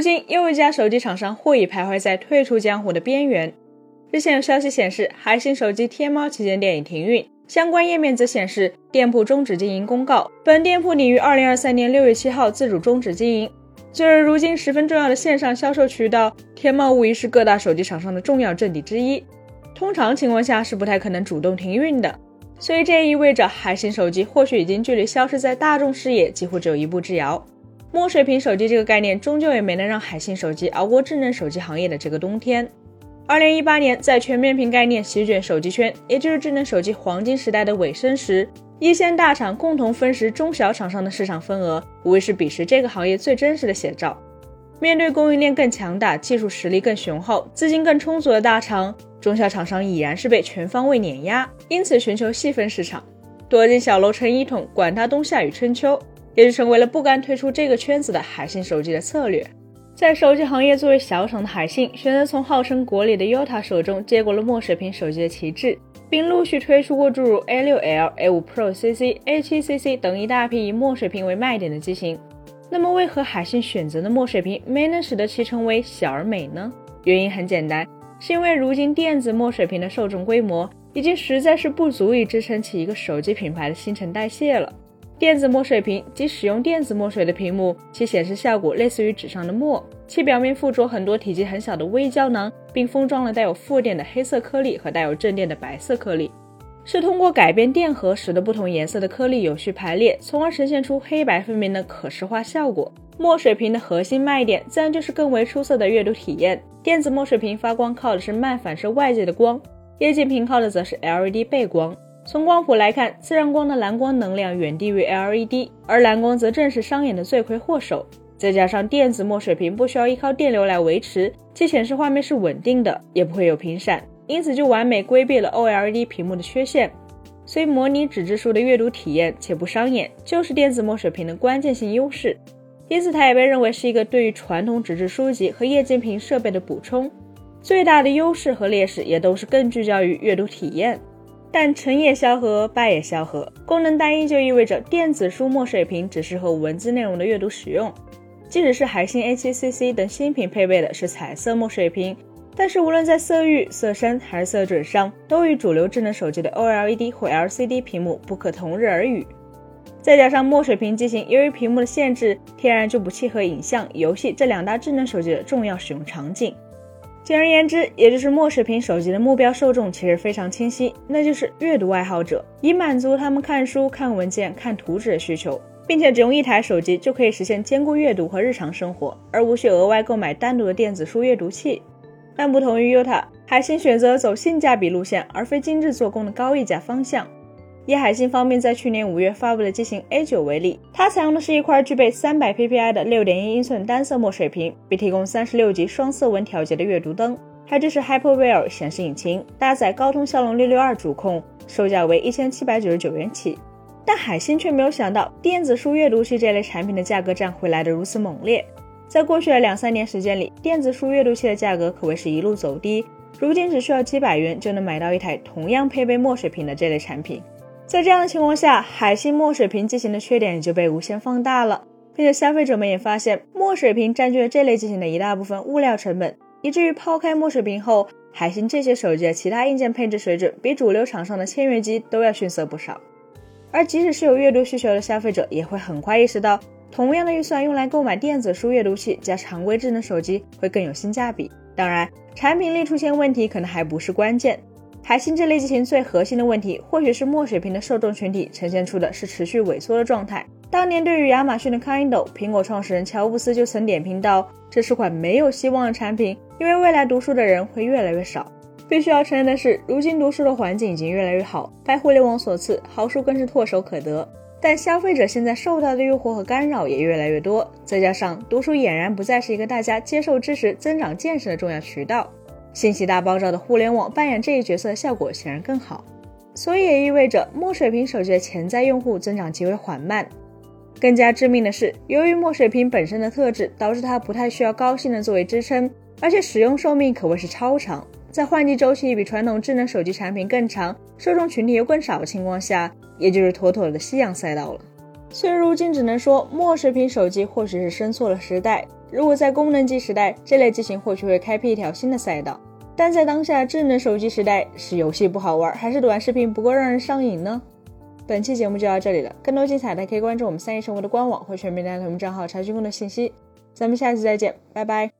如今又一家手机厂商或已徘徊在退出江湖的边缘。日前有消息显示，海信手机天猫旗舰店已停运，相关页面则显示店铺终止经营公告。本店铺拟于二零二三年六月七号自主终止经营。作为如今十分重要的线上销售渠道，天猫无疑是各大手机厂商的重要阵地之一。通常情况下是不太可能主动停运的，所以这也意味着海信手机或许已经距离消失在大众视野几乎只有一步之遥。墨水屏手机这个概念终究也没能让海信手机熬过智能手机行业的这个冬天。二零一八年，在全面屏概念席卷手机圈，也就是智能手机黄金时代的尾声时，一线大厂共同分食中小厂商的市场份额，无疑是彼时这个行业最真实的写照。面对供应链更强大、技术实力更雄厚、资金更充足的大厂，中小厂商已然是被全方位碾压，因此寻求细分市场，躲进小楼成一统，管他冬夏与春秋。也就成为了不甘退出这个圈子的海信手机的策略。在手机行业作为小厂的海信，选择从号称国里的 Yota 手中接过了墨水屏手机的旗帜，并陆续推出过诸如 A6L、A5 Pro CC、A7 CC 等一大批以墨水屏为卖点的机型。那么，为何海信选择的墨水屏没能使得其成为小而美呢？原因很简单，是因为如今电子墨水屏的受众规模已经实在是不足以支撑起一个手机品牌的新陈代谢了。电子墨水屏即使用电子墨水的屏幕，其显示效果类似于纸上的墨，其表面附着很多体积很小的微胶囊，并封装了带有负电的黑色颗粒和带有正电的白色颗粒，是通过改变电荷，使得不同颜色的颗粒有序排列，从而呈现出黑白分明的可视化效果。墨水屏的核心卖点自然就是更为出色的阅读体验。电子墨水屏发光靠的是慢反射外界的光，液晶屏靠的则是 LED 背光。从光谱来看，自然光的蓝光能量远低于 LED，而蓝光则正是伤眼的罪魁祸首。再加上电子墨水屏不需要依靠电流来维持，其显示画面是稳定的，也不会有频闪，因此就完美规避了 OLED 屏幕的缺陷。所以，模拟纸质书的阅读体验且不伤眼，就是电子墨水屏的关键性优势。因此，它也被认为是一个对于传统纸质书籍和液晶屏设备的补充。最大的优势和劣势也都是更聚焦于阅读体验。但成也萧何，败也萧何。功能单一就意味着电子书墨水屏只适合文字内容的阅读使用。即使是海信 A7CC 等新品配备的是彩色墨水屏，但是无论在色域、色深还是色准上，都与主流智能手机的 OLED 或 LCD 屏幕不可同日而语。再加上墨水屏机型由于屏幕的限制，天然就不契合影像、游戏这两大智能手机的重要使用场景。简而言之，也就是墨水屏手机的目标受众其实非常清晰，那就是阅读爱好者，以满足他们看书、看文件、看图纸的需求，并且只用一台手机就可以实现兼顾阅读和日常生活，而无需额外购买单独的电子书阅读器。但不同于 Yuta，海信选择走性价比路线，而非精致做工的高溢价方向。以海信方面在去年五月发布的机型 A9 为例，它采用的是一块具备三百 PPI 的六点一英寸单色墨水屏，并提供三十六级双色温调节的阅读灯，还支持 Hyperwear 显示引擎，搭载高通骁龙六六二主控，售价为一千七百九十九元起。但海信却没有想到，电子书阅读器这类产品的价格战会来得如此猛烈。在过去的两三年时间里，电子书阅读器的价格可谓是一路走低，如今只需要几百元就能买到一台同样配备墨水屏的这类产品。在这样的情况下，海信墨水屏机型的缺点也就被无限放大了，并且消费者们也发现，墨水屏占据了这类机型的一大部分物料成本，以至于抛开墨水屏后，海信这些手机的其他硬件配置水准比主流厂商的签约机都要逊色不少。而即使是有阅读需求的消费者，也会很快意识到，同样的预算用来购买电子书阅读器加常规智能手机会更有性价比。当然，产品力出现问题可能还不是关键。海信这类机型最核心的问题，或许是墨水屏的受众群体呈现出的是持续萎缩的状态。当年对于亚马逊的 Kindle，苹果创始人乔布斯就曾点评道：“这是款没有希望的产品，因为未来读书的人会越来越少。”必须要承认的是，如今读书的环境已经越来越好，拜互联网所赐，好书更是唾手可得。但消费者现在受到的诱惑和干扰也越来越多，再加上读书俨然不再是一个大家接受知识、增长见识的重要渠道。信息大爆炸的互联网扮演这一角色的效果显然更好，所以也意味着墨水屏手机的潜在用户增长极为缓慢。更加致命的是，由于墨水屏本身的特质，导致它不太需要高性能作为支撑，而且使用寿命可谓是超长，在换机周期比传统智能手机产品更长、受众群体又更少的情况下，也就是妥妥的夕阳赛道了。虽然如今只能说墨水屏手机或许是生错了时代。如果在功能机时代，这类机型或许会开辟一条新的赛道。但在当下智能手机时代，是游戏不好玩，还是短视频不够让人上瘾呢？本期节目就到这里了，更多精彩的可以关注我们三叶生活的官网或全民大同账号查询更多信息。咱们下期再见，拜拜。